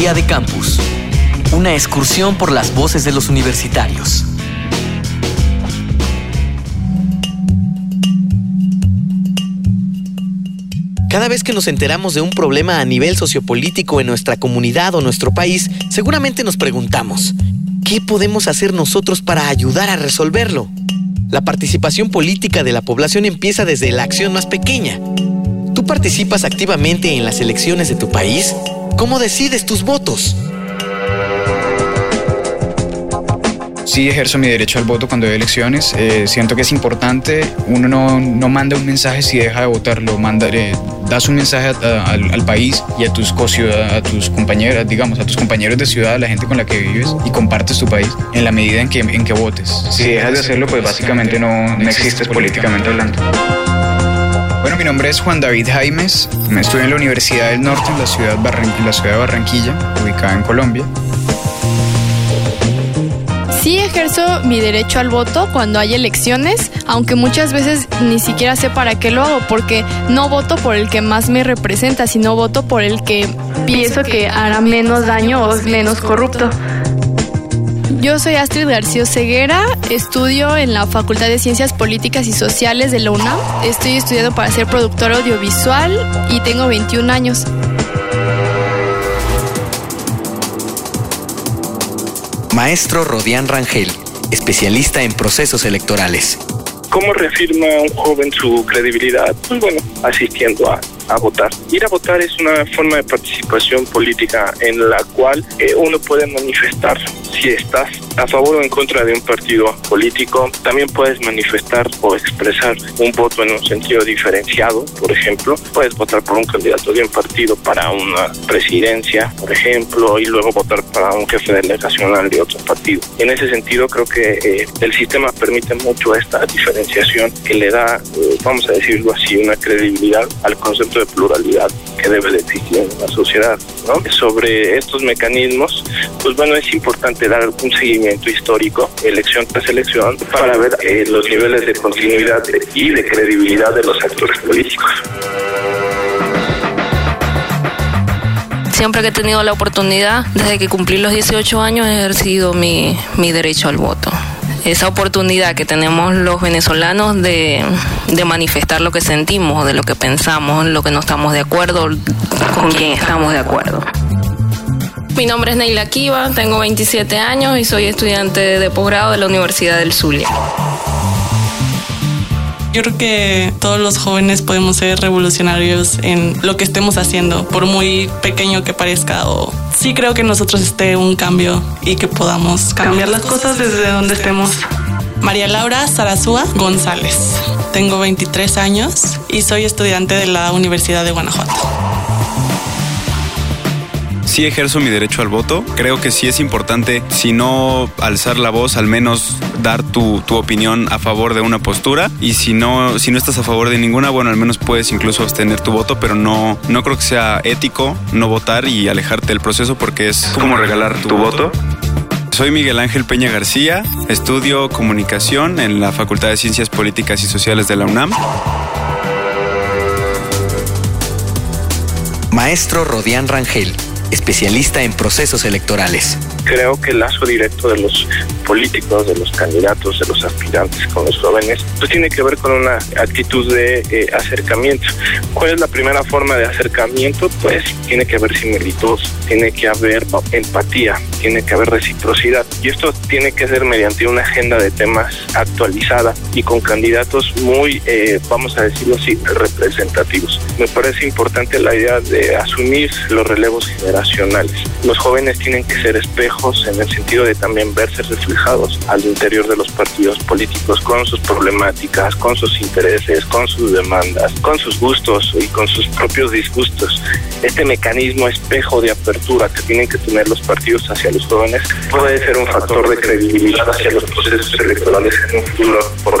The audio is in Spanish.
Día de Campus. Una excursión por las voces de los universitarios. Cada vez que nos enteramos de un problema a nivel sociopolítico en nuestra comunidad o nuestro país, seguramente nos preguntamos, ¿qué podemos hacer nosotros para ayudar a resolverlo? La participación política de la población empieza desde la acción más pequeña. ¿Tú participas activamente en las elecciones de tu país? ¿Cómo decides tus votos? sí ejerzo mi derecho al voto cuando hay elecciones. Eh, siento que es importante. Uno no, no, manda un mensaje si deja de votar, lo manda, eh, das un mensaje al, país y a tus a tus compañeras, digamos, a tus compañeros de ciudad, a la gente con la que vives y compartes tu país en la medida en que, en que votes. Si dejas de hacerlo, pues básicamente no, no existes políticamente hablando. Bueno, mi nombre es Juan David Jaimes. Estudio en la Universidad del Norte, en la ciudad, en la ciudad de Barranquilla, ubicada en Colombia. Sí ejerzo mi derecho al voto cuando hay elecciones, aunque muchas veces ni siquiera sé para qué lo hago, porque no voto por el que más me representa, sino voto por el que pienso que hará menos daño o es menos corrupto. Yo soy Astrid García Ceguera, estudio en la Facultad de Ciencias Políticas y Sociales de la UNAM. Estoy estudiando para ser productor audiovisual y tengo 21 años. Maestro Rodián Rangel, especialista en procesos electorales. ¿Cómo reafirma un joven su credibilidad? Pues bueno, asistiendo a, a votar. Ir a votar es una forma de participación política en la cual eh, uno puede manifestar si estás a favor o en contra de un partido político. También puedes manifestar o expresar un voto en un sentido diferenciado. Por ejemplo, puedes votar por un candidato de un partido para una presidencia, por ejemplo, y luego votar para un jefe delegacional de otro partido. En ese sentido, creo que eh, el sistema permite mucho esta diferenciación que le da, eh, vamos a decirlo así, una credibilidad al concepto de pluralidad que debe de existir en la sociedad. Sobre estos mecanismos, pues bueno, es importante dar un seguimiento histórico, elección tras elección, para ver eh, los niveles de continuidad y de credibilidad de los actores políticos. Siempre que he tenido la oportunidad, desde que cumplí los 18 años, he ejercido mi, mi derecho al voto esa oportunidad que tenemos los venezolanos de, de, manifestar lo que sentimos, de lo que pensamos, lo que no estamos de acuerdo, con quién estamos de acuerdo. Mi nombre es Neila Kiva, tengo 27 años y soy estudiante de posgrado de la Universidad del Zulia. Yo creo que todos los jóvenes podemos ser revolucionarios en lo que estemos haciendo, por muy pequeño que parezca. O sí creo que nosotros esté un cambio y que podamos cambiar las cosas desde donde estemos. María Laura Sarazúa González. Tengo 23 años y soy estudiante de la Universidad de Guanajuato sí ejerzo mi derecho al voto. Creo que sí es importante, si no alzar la voz, al menos dar tu, tu, opinión a favor de una postura. Y si no, si no estás a favor de ninguna, bueno, al menos puedes incluso abstener tu voto, pero no, no creo que sea ético no votar y alejarte del proceso porque es como regalar tu, voto. Soy Miguel Ángel Peña García, estudio comunicación en la Facultad de Ciencias Políticas y Sociales de la UNAM. Maestro Rodián Rangel especialista en procesos electorales. Creo que el lazo directo de los políticos, de los candidatos, de los aspirantes con los jóvenes, pues tiene que ver con una actitud de eh, acercamiento. ¿Cuál es la primera forma de acercamiento? Pues tiene que haber similitud, tiene que haber empatía, tiene que haber reciprocidad. Y esto tiene que ser mediante una agenda de temas actualizada y con candidatos muy, eh, vamos a decirlo así, representativos. Me parece importante la idea de asumir los relevos generales los jóvenes tienen que ser espejos en el sentido de también verse reflejados al interior de los partidos políticos con sus problemáticas, con sus intereses, con sus demandas, con sus gustos y con sus propios disgustos. Este mecanismo espejo de apertura que tienen que tener los partidos hacia los jóvenes puede ser un factor de credibilidad hacia los procesos electorales en un futuro por.